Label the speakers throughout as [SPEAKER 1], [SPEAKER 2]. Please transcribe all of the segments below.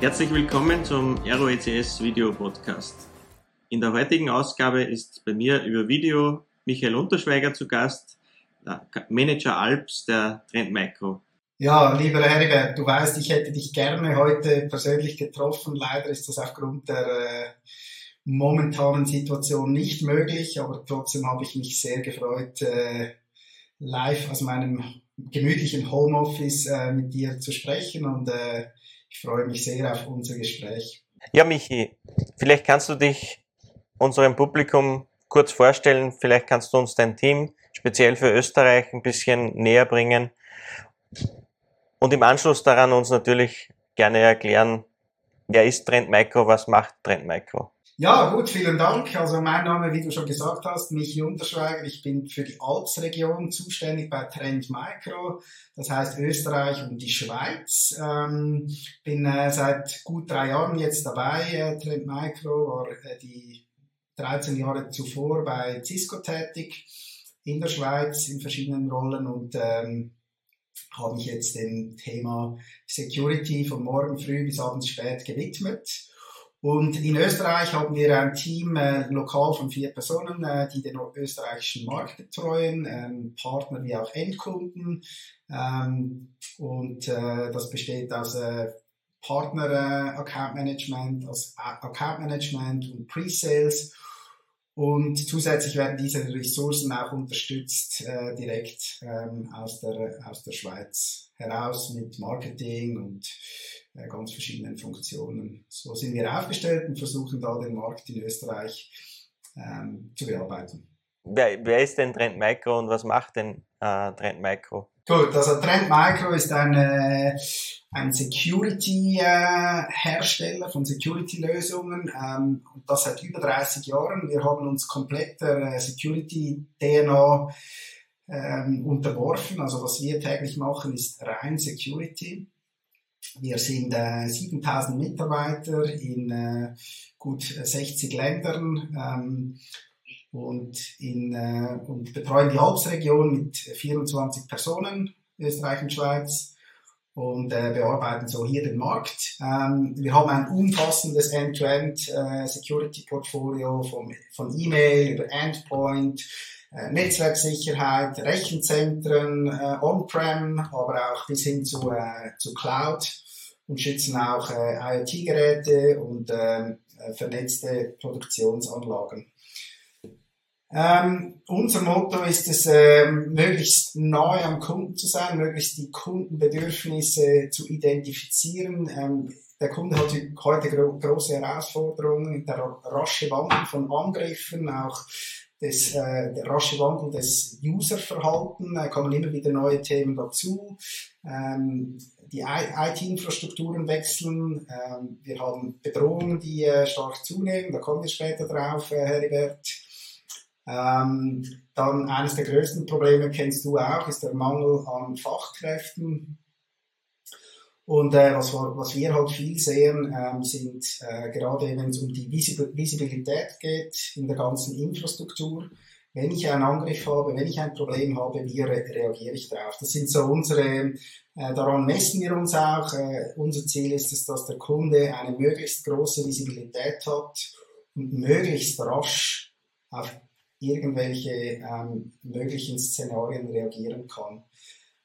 [SPEAKER 1] Herzlich willkommen zum ROECS Video Podcast. In der heutigen Ausgabe ist bei mir über Video Michael Unterschweiger zu Gast, Manager Alps der Trend Micro.
[SPEAKER 2] Ja, lieber Herbert, du weißt, ich hätte dich gerne heute persönlich getroffen. Leider ist das aufgrund der äh, momentanen Situation nicht möglich, aber trotzdem habe ich mich sehr gefreut, äh, live aus meinem gemütlichen Homeoffice äh, mit dir zu sprechen und äh, ich freue mich sehr auf unser Gespräch.
[SPEAKER 1] Ja, Michi, vielleicht kannst du dich unserem Publikum kurz vorstellen. Vielleicht kannst du uns dein Team speziell für Österreich ein bisschen näher bringen. Und im Anschluss daran uns natürlich gerne erklären, wer ist Trend Micro, was macht Trend Micro?
[SPEAKER 2] Ja, gut, vielen Dank. Also mein Name, wie du schon gesagt hast, Michi Unterschweiger. Ich bin für die Alpsregion zuständig bei Trend Micro, das heißt Österreich und die Schweiz. Ähm, bin äh, seit gut drei Jahren jetzt dabei. Äh, Trend Micro war äh, die 13 Jahre zuvor bei Cisco tätig in der Schweiz in verschiedenen Rollen und ähm, habe mich jetzt dem Thema Security von morgen früh bis abends spät gewidmet und in Österreich haben wir ein Team äh, lokal von vier Personen, äh, die den österreichischen Markt betreuen, ähm, Partner wie auch Endkunden. Ähm, und äh, das besteht aus äh, Partner äh, Account Management, aus Account Management und Pre-Sales. Und zusätzlich werden diese Ressourcen auch unterstützt äh, direkt ähm, aus, der, aus der Schweiz heraus mit Marketing und äh, ganz verschiedenen Funktionen. So sind wir aufgestellt und versuchen da den Markt in Österreich ähm, zu bearbeiten.
[SPEAKER 1] Wer, wer, ist denn Trend Micro und was macht denn äh, Trend Micro?
[SPEAKER 2] Gut, also Trend Micro ist eine, ein Security-Hersteller äh, von Security-Lösungen ähm, und das seit über 30 Jahren. Wir haben uns komplett der äh, Security-DNA ähm, unterworfen. Also was wir täglich machen, ist rein Security. Wir sind äh, 7000 Mitarbeiter in äh, gut 60 Ländern ähm, und, in, äh, und betreuen die Alpsregion mit 24 Personen, Österreich und Schweiz und äh, bearbeiten so hier den Markt. Ähm, wir haben ein umfassendes End-to-End äh, Security Portfolio vom, von E-Mail über Endpoint, äh, Netzwerksicherheit, Rechenzentren, äh, On-Prem, aber auch bis hin zu, äh, zu Cloud und schützen auch äh, IoT-Geräte und äh, vernetzte Produktionsanlagen. Ähm, unser Motto ist es, äh, möglichst nahe am Kunden zu sein, möglichst die Kundenbedürfnisse zu identifizieren. Ähm, der Kunde hat heute gro große Herausforderungen, der rasche Wandel von Angriffen, auch des, äh, der rasche Wandel des Userverhalten, da kommen immer wieder neue Themen dazu. Ähm, die IT-Infrastrukturen wechseln. Ähm, wir haben Bedrohungen, die äh, stark zunehmen. Da kommen wir später drauf, äh, Heribert. Ähm, dann eines der größten Probleme kennst du auch, ist der Mangel an Fachkräften. Und äh, was, was wir halt viel sehen, ähm, sind äh, gerade wenn es um die Visibilität geht in der ganzen Infrastruktur, wenn ich einen Angriff habe, wenn ich ein Problem habe, wie re reagiere ich darauf? Das sind so unsere, äh, daran messen wir uns auch. Äh, unser Ziel ist es, dass der Kunde eine möglichst große Visibilität hat und möglichst rasch auf irgendwelche ähm, möglichen Szenarien reagieren kann.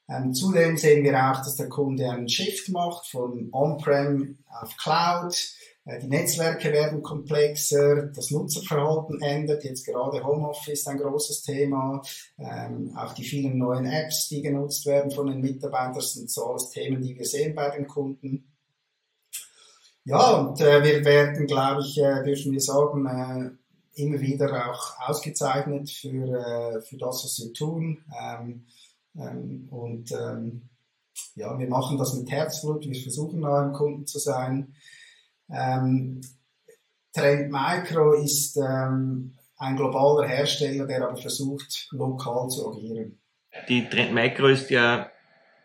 [SPEAKER 2] Ähm, zudem sehen wir auch, dass der Kunde einen Shift macht von On-Prem auf Cloud. Äh, die Netzwerke werden komplexer, das Nutzerverhalten ändert, jetzt gerade Homeoffice ein großes Thema, ähm, auch die vielen neuen Apps, die genutzt werden von den Mitarbeitern, sind so alles Themen, die wir sehen bei den Kunden. Ja, und äh, wir werden, glaube ich, äh, dürfen wir sagen, äh, immer wieder auch ausgezeichnet für, äh, für das, was wir tun. Ähm, ähm, und ähm, ja, wir machen das mit Herzblut, wir versuchen nah am Kunden zu sein. Ähm, Trend Micro ist ähm, ein globaler Hersteller, der aber versucht, lokal zu agieren.
[SPEAKER 1] Die Trend Micro ist ja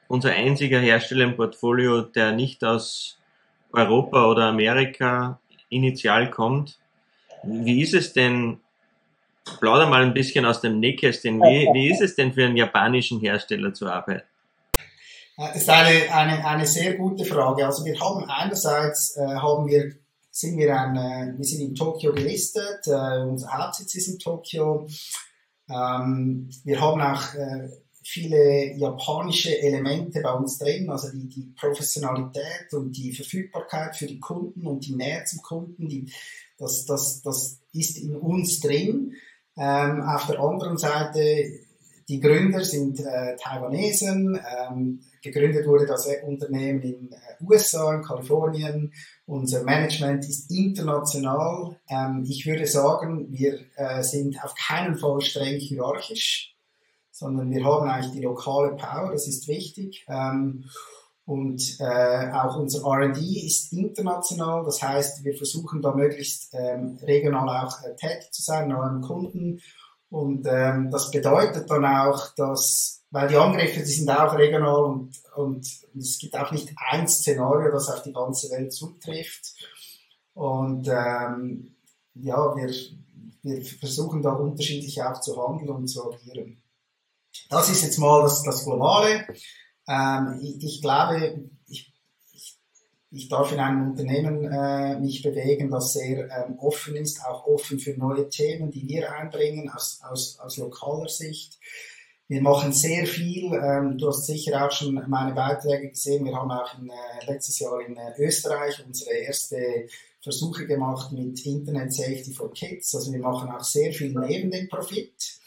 [SPEAKER 1] unser einziger Hersteller im Portfolio, der nicht aus Europa oder Amerika initial kommt. Wie ist es denn, plauder mal ein bisschen aus dem Nähkästchen, wie, wie ist es denn für einen japanischen Hersteller zu arbeiten?
[SPEAKER 2] Das ist eine, eine, eine sehr gute Frage. Also wir haben einerseits äh, haben wir, sind wir, ein, äh, wir sind in Tokio gelistet, äh, unser Hauptsitz ist in Tokio. Ähm, wir haben auch äh, viele japanische Elemente bei uns drin, also die, die Professionalität und die Verfügbarkeit für die Kunden und die Nähe zum Kunden, die, das, das, das ist in uns drin. Ähm, auf der anderen Seite, die Gründer sind äh, Taiwanesen, ähm, gegründet wurde das Unternehmen in äh, USA, in Kalifornien. Unser Management ist international. Ähm, ich würde sagen, wir äh, sind auf keinen Fall streng hierarchisch sondern wir haben eigentlich die lokale Power, das ist wichtig. Ähm, und äh, auch unser RD ist international, das heißt, wir versuchen da möglichst ähm, regional auch äh, tätig zu sein, neuen Kunden. Und ähm, das bedeutet dann auch, dass, weil die Angriffe, die sind auch regional und, und es gibt auch nicht ein Szenario, das auf die ganze Welt zutrifft. Und ähm, ja, wir, wir versuchen da unterschiedlich auch zu handeln und zu agieren. Das ist jetzt mal das, das Globale. Ähm, ich, ich, glaube, ich, ich, ich, darf in einem Unternehmen äh, mich bewegen, das sehr ähm, offen ist, auch offen für neue Themen, die wir einbringen aus, aus, aus lokaler Sicht. Wir machen sehr viel. Ähm, du hast sicher auch schon meine Beiträge gesehen. Wir haben auch in, äh, letztes Jahr in äh, Österreich unsere erste Versuche gemacht mit Internet Safety for Kids. Also wir machen auch sehr viel neben dem Profit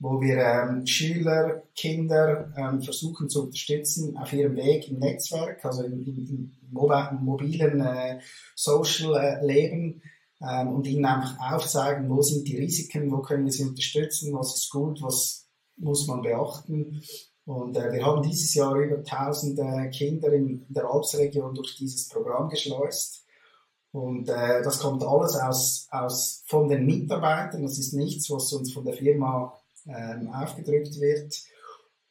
[SPEAKER 2] wo wir ähm, Schüler, Kinder ähm, versuchen zu unterstützen auf ihrem Weg im Netzwerk, also im, im, im mobilen äh, Social-Leben äh, ähm, und ihnen einfach aufzeigen, wo sind die Risiken, wo können wir sie unterstützen, was ist gut, was muss man beachten. Und äh, wir haben dieses Jahr über 1000 äh, Kinder in der Alpsregion durch dieses Programm geschleust. Und äh, das kommt alles aus, aus von den Mitarbeitern. Das ist nichts, was uns von der Firma ähm, aufgedrückt wird.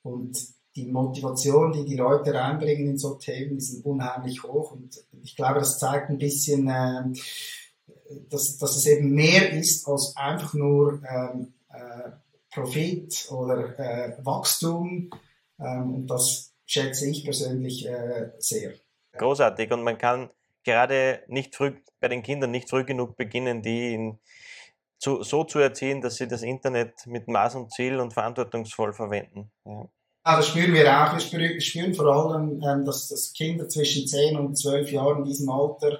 [SPEAKER 2] Und die Motivation, die die Leute reinbringen in so Themen, sind unheimlich hoch. Und ich glaube, das zeigt ein bisschen, äh, dass, dass es eben mehr ist als einfach nur ähm, äh, Profit oder äh, Wachstum. Ähm, und das schätze ich persönlich äh, sehr.
[SPEAKER 1] Großartig. Und man kann gerade nicht früh, bei den Kindern nicht früh genug beginnen, die in zu, so zu erziehen, dass sie das Internet mit Maß und Ziel und verantwortungsvoll verwenden. Ja.
[SPEAKER 2] Ah, das spüren wir auch. Wir spüren, vor allem, ähm, dass, dass Kinder zwischen 10 und 12 Jahren in diesem Alter,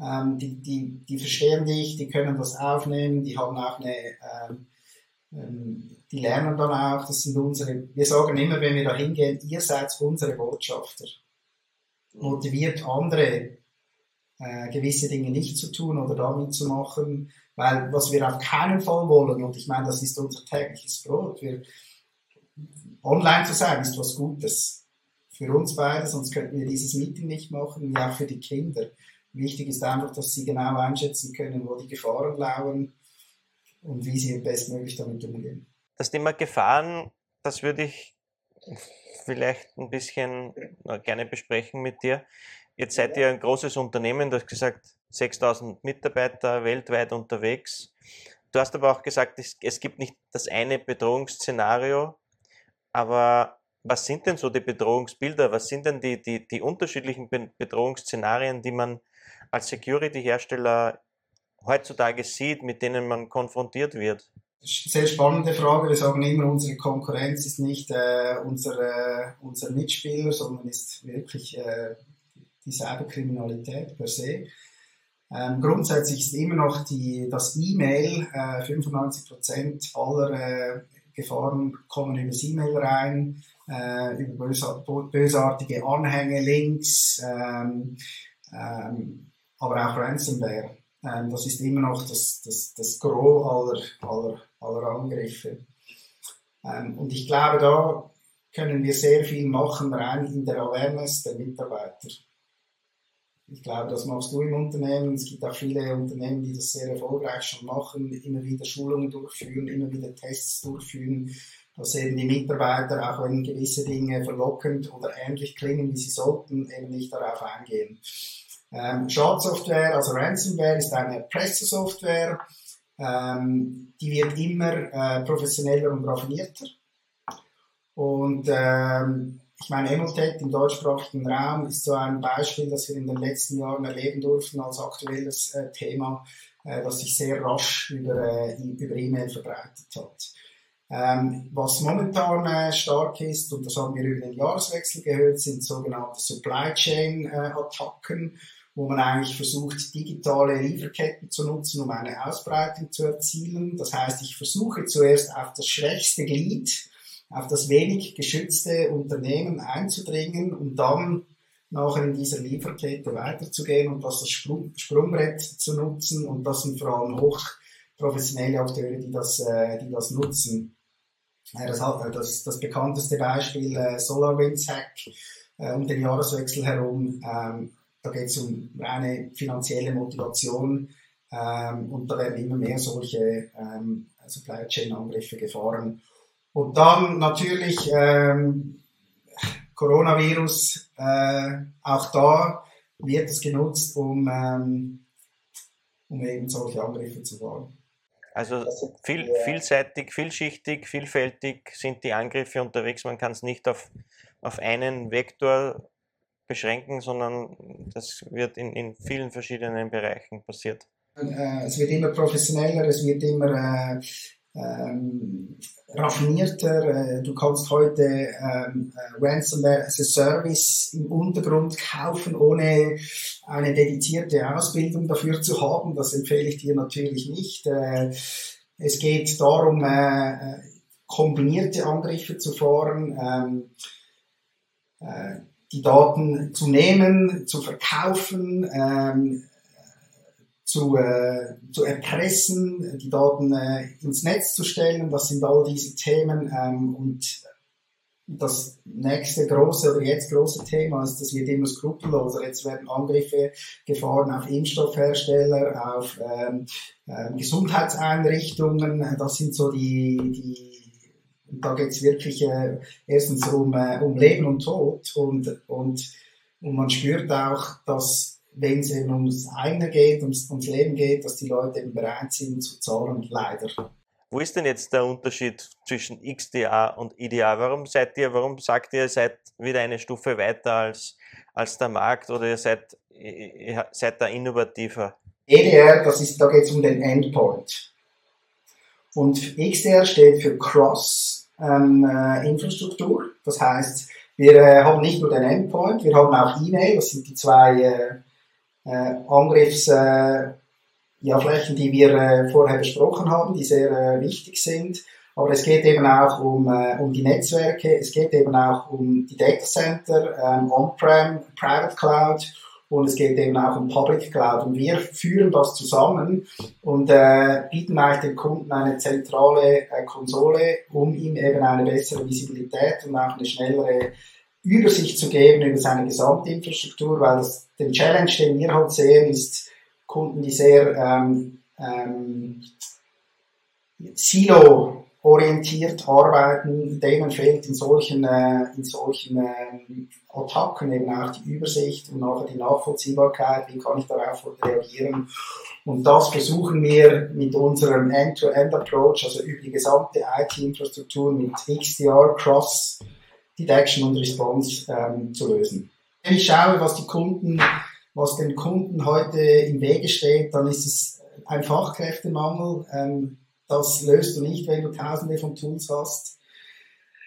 [SPEAKER 2] ähm, die, die, die verstehen dich, die können das aufnehmen, die haben auch eine, ähm, ähm, die lernen dann auch, das sind unsere, wir sagen immer, wenn wir da hingehen, ihr seid unsere Botschafter. Motiviert andere, äh, gewisse Dinge nicht zu tun oder damit zu machen, weil was wir auf keinen Fall wollen, und ich meine, das ist unser tägliches Brot, wir, online zu sein ist was Gutes. Für uns beide, sonst könnten wir dieses Meeting nicht machen, wie auch für die Kinder. Wichtig ist einfach, dass sie genau einschätzen können, wo die Gefahren lauern und wie sie bestmöglich damit umgehen.
[SPEAKER 1] Das Thema Gefahren, das würde ich vielleicht ein bisschen gerne besprechen mit dir. Jetzt seid ihr ein großes Unternehmen, du hast gesagt, 6000 Mitarbeiter weltweit unterwegs. Du hast aber auch gesagt, es, gibt nicht das eine Bedrohungsszenario, aber was sind denn so die Bedrohungsbilder? Was sind denn die, die, die unterschiedlichen Bedrohungsszenarien, die man als Security-Hersteller heutzutage sieht, mit denen man konfrontiert wird?
[SPEAKER 2] Sehr spannende Frage. Wir sagen immer, unsere Konkurrenz ist nicht äh, unser, äh, unser Mitspieler, sondern ist wirklich äh, die Cyberkriminalität per se. Ähm, grundsätzlich ist immer noch die, das E-Mail, äh, 95% aller äh, Gefahren kommen über das E-Mail rein, äh, über bösartige Anhänge, Links, ähm, ähm, aber auch Ransomware. Ähm, das ist immer noch das, das, das Gros aller, aller, aller Angriffe. Ähm, und ich glaube, da können wir sehr viel machen rein in der Awareness der Mitarbeiter. Ich glaube, das machst du im Unternehmen. Es gibt auch viele Unternehmen, die das sehr erfolgreich schon machen, immer wieder Schulungen durchführen, immer wieder Tests durchführen, dass eben die Mitarbeiter, auch wenn gewisse Dinge verlockend oder ähnlich klingen, wie sie sollten, eben nicht darauf eingehen. Ähm, Schadsoftware, also Ransomware, ist eine Pressesoftware. Ähm, die wird immer äh, professioneller und raffinierter. Und ähm, ich meine, Emotet im deutschsprachigen Raum ist so ein Beispiel, das wir in den letzten Jahren erleben durften als aktuelles äh, Thema, äh, das sich sehr rasch über, äh, über E-Mail verbreitet hat. Ähm, was momentan äh, stark ist, und das haben wir über den Jahreswechsel gehört, sind sogenannte Supply Chain äh, Attacken, wo man eigentlich versucht, digitale Lieferketten zu nutzen, um eine Ausbreitung zu erzielen. Das heißt, ich versuche zuerst auf das schwächste Glied, auf das wenig geschützte Unternehmen einzudringen und dann nachher in dieser Lieferkette weiterzugehen und das als Sprung, Sprungbrett zu nutzen. Und das sind vor allem hochprofessionelle Akteure, die das, äh, die das nutzen. Das, das, das bekannteste Beispiel äh, SolarWinds Hack äh, um den Jahreswechsel herum. Ähm, da geht es um reine finanzielle Motivation ähm, und da werden immer mehr solche ähm, Supply Chain Angriffe gefahren. Und dann natürlich ähm, Coronavirus, äh, auch da wird es genutzt, um, ähm, um eben solche Angriffe zu fahren.
[SPEAKER 1] Also viel, vielseitig, vielschichtig, vielfältig sind die Angriffe unterwegs. Man kann es nicht auf, auf einen Vektor beschränken, sondern das wird in, in vielen verschiedenen Bereichen passiert.
[SPEAKER 2] Äh, es wird immer professioneller, es wird immer äh, ähm, raffinierter. Äh, du kannst heute ähm, äh, Ransomware as a Service im Untergrund kaufen, ohne eine dedizierte Ausbildung dafür zu haben. Das empfehle ich dir natürlich nicht. Äh, es geht darum, äh, äh kombinierte Angriffe zu fahren. Ähm, äh, die Daten zu nehmen, zu verkaufen, ähm, zu, äh, zu erpressen, die Daten äh, ins Netz zu stellen. Das sind all diese Themen. Ähm, und das nächste große oder jetzt große Thema ist, das wird immer skrupelloser. Jetzt werden Angriffe gefahren auf Impfstoffhersteller, auf ähm, äh, Gesundheitseinrichtungen. Das sind so die, die da geht es wirklich äh, erstens um, äh, um Leben und Tod und, und, und man spürt auch, dass wenn es eben ums eigene geht, ums, ums Leben geht, dass die Leute eben bereit sind zu zahlen, leider.
[SPEAKER 1] Wo ist denn jetzt der Unterschied zwischen XDA und IDA? Warum seid ihr, warum sagt ihr, ihr seid wieder eine Stufe weiter als, als der Markt oder ihr seid, ihr seid da innovativer?
[SPEAKER 2] EDR, das ist, da geht es um den Endpoint. Und XDR steht für Cross ähm, äh, Infrastruktur. Das heißt, wir äh, haben nicht nur den Endpoint, wir haben auch E-Mail, das sind die zwei äh, äh, Angriffsflächen, äh, die wir äh, vorher besprochen haben, die sehr äh, wichtig sind. Aber es geht eben auch um, äh, um die Netzwerke, es geht eben auch um die Datacenter, ähm, On-Prem, Private Cloud und es geht eben auch um Public Cloud. Und wir führen das zusammen und äh, bieten eigentlich den Kunden eine zentrale äh, Konsole, um ihm eben eine bessere Visibilität und auch eine schnellere Übersicht zu geben über seine Gesamtinfrastruktur, weil das, den Challenge, den wir halt sehen, ist Kunden, die sehr ähm, ähm, Silo orientiert arbeiten, denen fehlt in solchen, äh, in solchen äh, Attacken eben auch die Übersicht und nachher die Nachvollziehbarkeit, wie kann ich darauf reagieren. Und das versuchen wir mit unserem End-to-End-Approach, also über die gesamte IT-Infrastruktur mit XDR, Cross, Detection und Response ähm, zu lösen. Wenn ich schaue, was die Kunden, was den Kunden heute im Wege steht, dann ist es ein Fachkräftemangel. Ähm, das löst du nicht, wenn du tausende von Tools hast.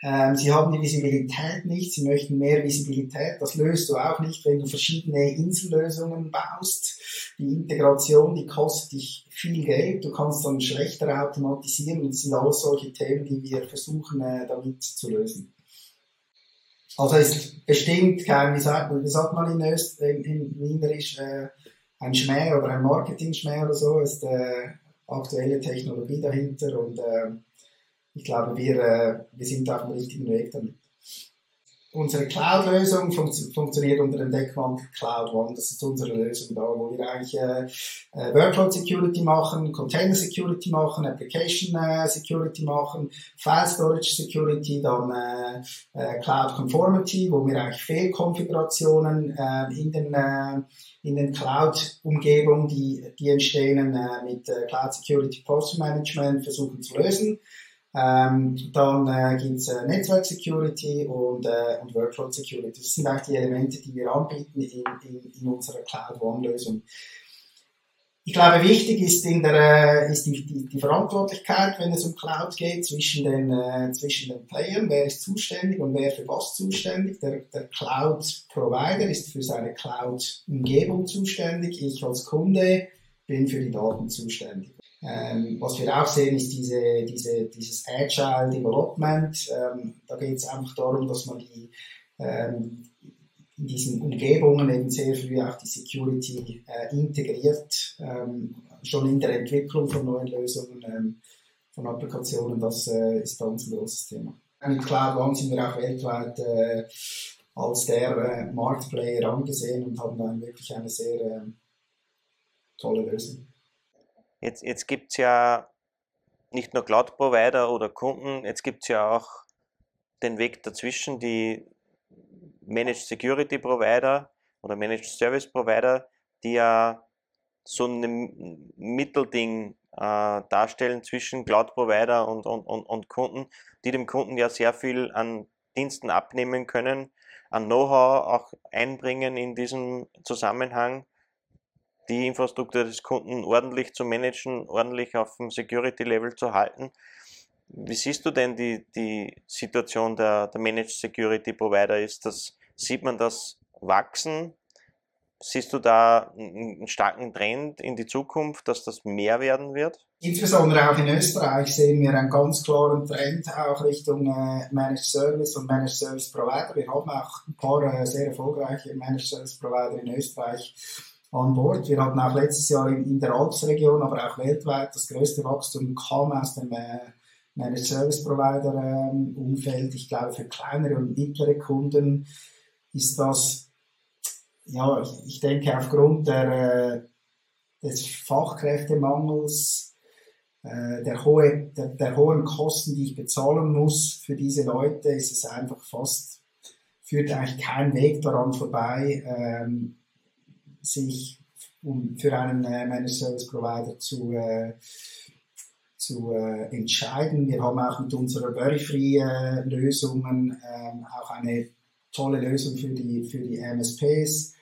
[SPEAKER 2] Ähm, sie haben die Visibilität nicht, sie möchten mehr Visibilität. Das löst du auch nicht, wenn du verschiedene Insellösungen baust. Die Integration, die kostet dich viel Geld. Du kannst dann schlechter automatisieren. Und das sind alles solche Themen, die wir versuchen, äh, damit zu lösen. Also ist bestimmt kein, wie sagt, wie sagt man in Öst, in, in Wienerisch, äh, ein Schmäh oder ein Marketing-Schmäh oder so, ist äh, aktuelle Technologie dahinter und äh, ich glaube, wir, äh, wir sind auf dem richtigen Weg damit. Unsere Cloud-Lösung fun funktioniert unter dem Deckmantel Cloud One. Das ist unsere Lösung da, wo wir eigentlich äh, äh, Workload Security machen, Container Security machen, Application äh, Security machen, File Storage Security, dann äh, äh, Cloud Conformity, wo wir eigentlich Fehlkonfigurationen äh, in den äh, in den Cloud-Umgebungen, die, die entstehen, äh, mit äh, Cloud Security Post Management versuchen zu lösen. Ähm, dann äh, gibt es äh, Netzwerk Security und, äh, und Workload Security. Das sind eigentlich die Elemente, die wir anbieten in, in, in unserer Cloud One-Lösung. Ich glaube, wichtig ist, in der, äh, ist die, die, die Verantwortlichkeit, wenn es um Cloud geht, zwischen den, äh, zwischen den Playern. Wer ist zuständig und wer für was zuständig? Der, der Cloud-Provider ist für seine Cloud-Umgebung zuständig. Ich als Kunde bin für die Daten zuständig. Ähm, was wir auch sehen, ist diese, diese, dieses Agile Development. Ähm, da geht es einfach darum, dass man die, ähm, in diesen Umgebungen eben sehr früh auch die Security äh, integriert, ähm, schon in der Entwicklung von neuen Lösungen, ähm, von Applikationen, das äh, ist bei ein großes Thema. Mit Cloud One sind wir auch weltweit äh, als der äh, Marktplayer angesehen und haben dann wirklich eine sehr äh, tolle Lösung.
[SPEAKER 1] Jetzt, jetzt gibt es ja nicht nur Cloud-Provider oder Kunden, jetzt gibt es ja auch den Weg dazwischen, die Managed Security Provider oder Managed Service Provider, die ja so ein Mittelding äh, darstellen zwischen Cloud Provider und, und, und, und Kunden, die dem Kunden ja sehr viel an Diensten abnehmen können, an Know-how auch einbringen in diesem Zusammenhang, die Infrastruktur des Kunden ordentlich zu managen, ordentlich auf dem Security-Level zu halten. Wie siehst du denn die, die Situation der, der Managed Security Provider? Ist das, sieht man das wachsen? Siehst du da einen starken Trend in die Zukunft, dass das mehr werden wird?
[SPEAKER 2] Insbesondere auch in Österreich sehen wir einen ganz klaren Trend auch Richtung äh, Managed Service und Managed Service Provider. Wir haben auch ein paar äh, sehr erfolgreiche Managed Service Provider in Österreich an Bord. Wir hatten auch letztes Jahr in, in der Alpsregion, aber auch weltweit das größte Wachstum kam aus dem äh, Managed Service Provider ähm, Umfeld. Ich glaube, für kleinere und mittlere Kunden ist das, ja, ich, ich denke, aufgrund der, äh, des Fachkräftemangels, äh, der, hohe, der, der hohen Kosten, die ich bezahlen muss für diese Leute, ist es einfach fast, führt eigentlich kein Weg daran vorbei, ähm, sich für einen äh, Managed Service Provider zu, äh, zu äh, entscheiden. Wir haben auch mit unserer Bury-Free-Lösungen äh, ähm, auch eine tolle Lösung für die, für die MSPs.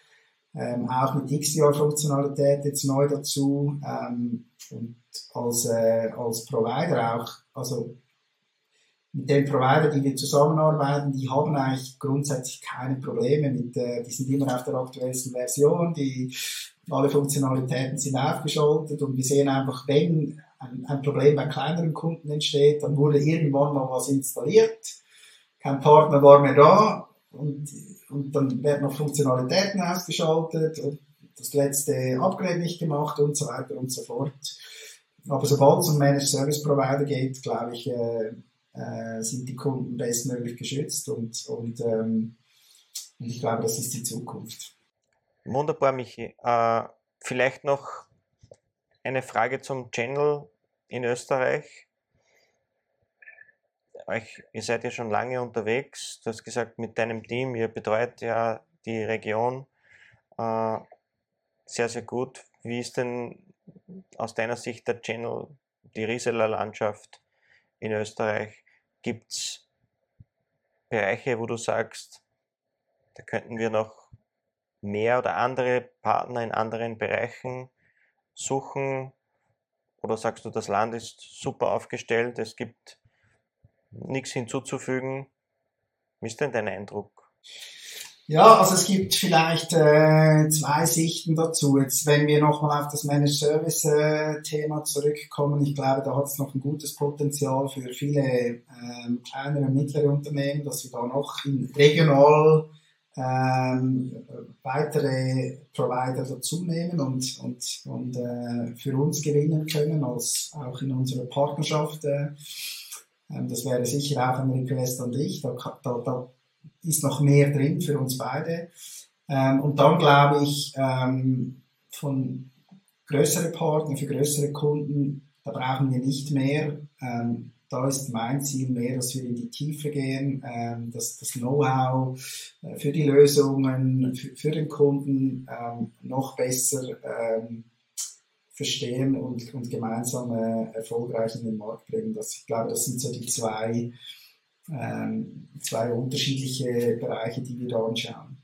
[SPEAKER 2] Ähm, auch mit XDR-Funktionalität jetzt neu dazu. Ähm, und als, äh, als Provider auch, also mit den Provider, die wir zusammenarbeiten, die haben eigentlich grundsätzlich keine Probleme mit, äh, die sind immer auf der aktuellsten Version, die, alle Funktionalitäten sind aufgeschaltet und wir sehen einfach, wenn ein, ein Problem bei kleineren Kunden entsteht, dann wurde irgendwann mal was installiert, kein Partner war mehr da und, und dann werden noch Funktionalitäten ausgeschaltet und das letzte Upgrade nicht gemacht und so weiter und so fort. Aber sobald es um Managed Service Provider geht, glaube ich, äh, äh, sind die Kunden bestmöglich geschützt und, und, ähm, und ich glaube, das ist die Zukunft.
[SPEAKER 1] Wunderbar, Michi. Äh, vielleicht noch eine Frage zum Channel in Österreich. Euch, ihr seid ja schon lange unterwegs. Du hast gesagt, mit deinem Team, ihr betreut ja die Region äh, sehr, sehr gut. Wie ist denn aus deiner Sicht der Channel, die Reseller-Landschaft in Österreich? Gibt es Bereiche, wo du sagst, da könnten wir noch mehr oder andere Partner in anderen Bereichen suchen? Oder sagst du, das Land ist super aufgestellt, es gibt nichts hinzuzufügen? Wie ist denn dein Eindruck?
[SPEAKER 2] Ja, also es gibt vielleicht äh, zwei Sichten dazu. Jetzt, wenn wir nochmal auf das Managed Service äh, Thema zurückkommen, ich glaube, da hat es noch ein gutes Potenzial für viele ähm, kleinere und mittlere Unternehmen, dass wir da noch in regional ähm, weitere Provider dazunehmen und, und, und äh, für uns gewinnen können, als auch in unserer Partnerschaft. Äh, ähm, das wäre sicher auch ein Request an dich. Da, da, da ist noch mehr drin für uns beide. Ähm, und dann glaube ich, ähm, von größeren Partnern, für größere Kunden, da brauchen wir nicht mehr. Ähm, da ist mein Ziel mehr, dass wir in die Tiefe gehen, ähm, dass das Know-how äh, für die Lösungen, für, für den Kunden ähm, noch besser ähm, verstehen und, und gemeinsam äh, erfolgreich in den Markt bringen. Das, ich glaube, das sind so die zwei, zwei unterschiedliche Bereiche, die wir da anschauen.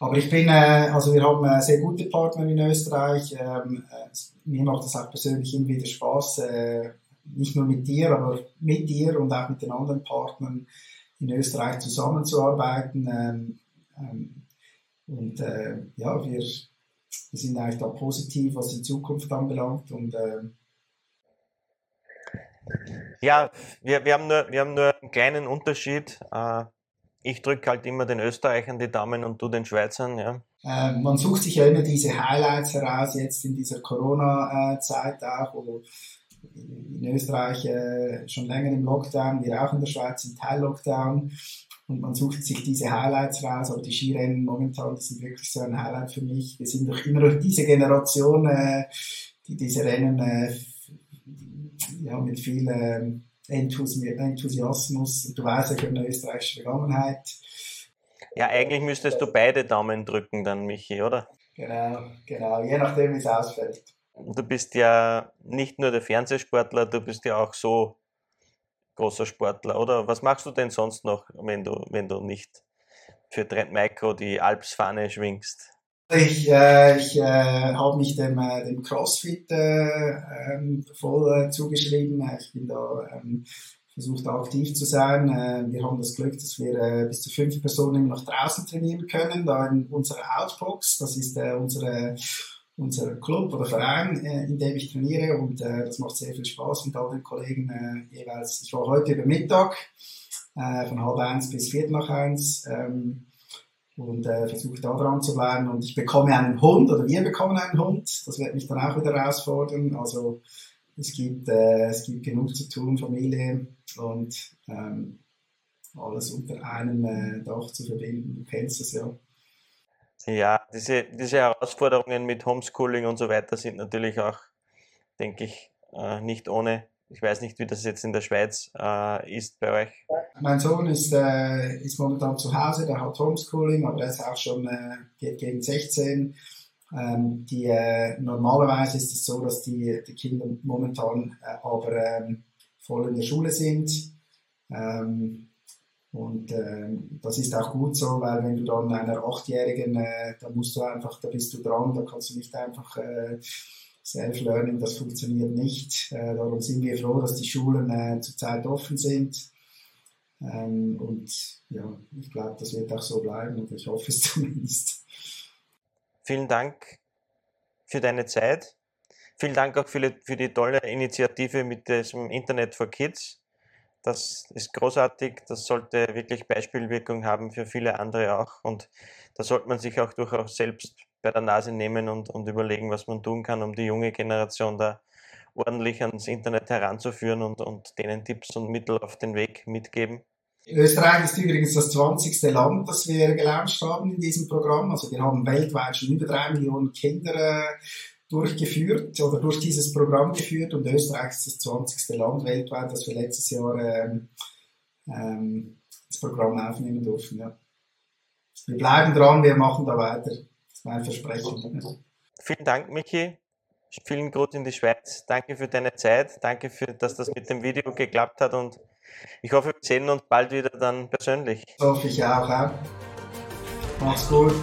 [SPEAKER 2] Aber ich bin, äh, also wir haben äh, sehr gute Partner in Österreich. Ähm, äh, mir macht es auch persönlich immer wieder Spaß, nicht nur mit dir, aber mit dir und auch mit den anderen Partnern in Österreich zusammenzuarbeiten. Ähm, ähm, und ja, wir, wir sind eigentlich da positiv, was die Zukunft anbelangt. Und,
[SPEAKER 1] ja, wir, wir, haben nur, wir haben nur einen kleinen Unterschied. Äh, ich drücke halt immer den Österreichern die Daumen und du den Schweizern. Ja.
[SPEAKER 2] Äh, man sucht sich ja immer diese Highlights heraus, jetzt in dieser Corona-Zeit auch, wo in Österreich äh, schon länger im Lockdown, wir auch in der Schweiz im Teil-Lockdown und man sucht sich diese Highlights raus, aber die Skirennen momentan, sind wirklich so ein Highlight für mich. Wir sind doch immer diese Generation, äh, die diese Rennen ja, mit viel äh, Enthusiasmus, du weißt ja, ich habe eine österreichische Vergangenheit.
[SPEAKER 1] Ja, eigentlich müsstest du beide Daumen drücken dann, Michi, oder?
[SPEAKER 2] Genau, genau, je nachdem, wie es ausfällt.
[SPEAKER 1] Du bist ja nicht nur der Fernsehsportler, du bist ja auch so großer Sportler, oder? Was machst du denn sonst noch, wenn du, wenn du nicht für Trend Micro die Alpsfahne schwingst?
[SPEAKER 2] Ich, äh, ich äh, habe mich dem, äh, dem CrossFit äh, ähm, voll äh, zugeschrieben. Ich bin da ähm, versucht aktiv zu sein. Äh, wir haben das Glück, dass wir bis zu fünf Personen noch draußen trainieren können, da in unserer Outbox. Das ist unsere unser Club oder Verein, in dem ich trainiere und das macht sehr viel Spaß mit all den Kollegen jeweils. Ich war heute über Mittag von halb eins bis viert nach eins ähm, und äh, versuche da dran zu bleiben und ich bekomme einen Hund oder wir bekommen einen Hund. Das wird mich dann auch wieder herausfordern. Also es gibt, äh, es gibt genug zu tun, Familie und ähm, alles unter einem äh, Dach zu verbinden. Du kennst es ja.
[SPEAKER 1] Ja, diese, diese Herausforderungen mit Homeschooling und so weiter sind natürlich auch, denke ich, äh, nicht ohne. Ich weiß nicht, wie das jetzt in der Schweiz äh, ist bei euch.
[SPEAKER 2] Mein Sohn ist, äh, ist momentan zu Hause, der hat Homeschooling, aber der ist auch schon, äh, geht gegen 16. Ähm, die, äh, normalerweise ist es so, dass die, die Kinder momentan äh, aber ähm, voll in der Schule sind. Ähm, und äh, das ist auch gut so, weil wenn du dann einer Achtjährigen, äh, da musst du einfach, da bist du dran, da kannst du nicht einfach äh, Self-Learning, das funktioniert nicht. Äh, darum sind wir froh, dass die Schulen äh, zurzeit offen sind. Ähm, und ja, ich glaube, das wird auch so bleiben und ich hoffe es zumindest.
[SPEAKER 1] Vielen Dank für deine Zeit. Vielen Dank auch für, für die tolle Initiative mit dem Internet for Kids. Das ist großartig, das sollte wirklich Beispielwirkung haben für viele andere auch. Und da sollte man sich auch durchaus selbst bei der Nase nehmen und, und überlegen, was man tun kann, um die junge Generation da ordentlich ans Internet heranzuführen und, und denen Tipps und Mittel auf den Weg mitgeben.
[SPEAKER 2] Österreich ist übrigens das 20. Land, das wir gelauncht haben in diesem Programm. Also wir haben weltweit schon über drei Millionen Kinder äh, durchgeführt oder durch dieses Programm geführt und Österreich ist das 20. Land weltweit, das wir letztes Jahr ähm, ähm, das Programm aufnehmen durften. Ja. Wir bleiben dran, wir machen da weiter. Mein Versprechen.
[SPEAKER 1] Vielen Dank, Michi. Vielen Gruß in die Schweiz. Danke für deine Zeit. Danke, für, dass das mit dem Video geklappt hat und ich hoffe, wir sehen uns bald wieder dann persönlich.
[SPEAKER 2] Das hoffe ich auch. auch. Mach's gut.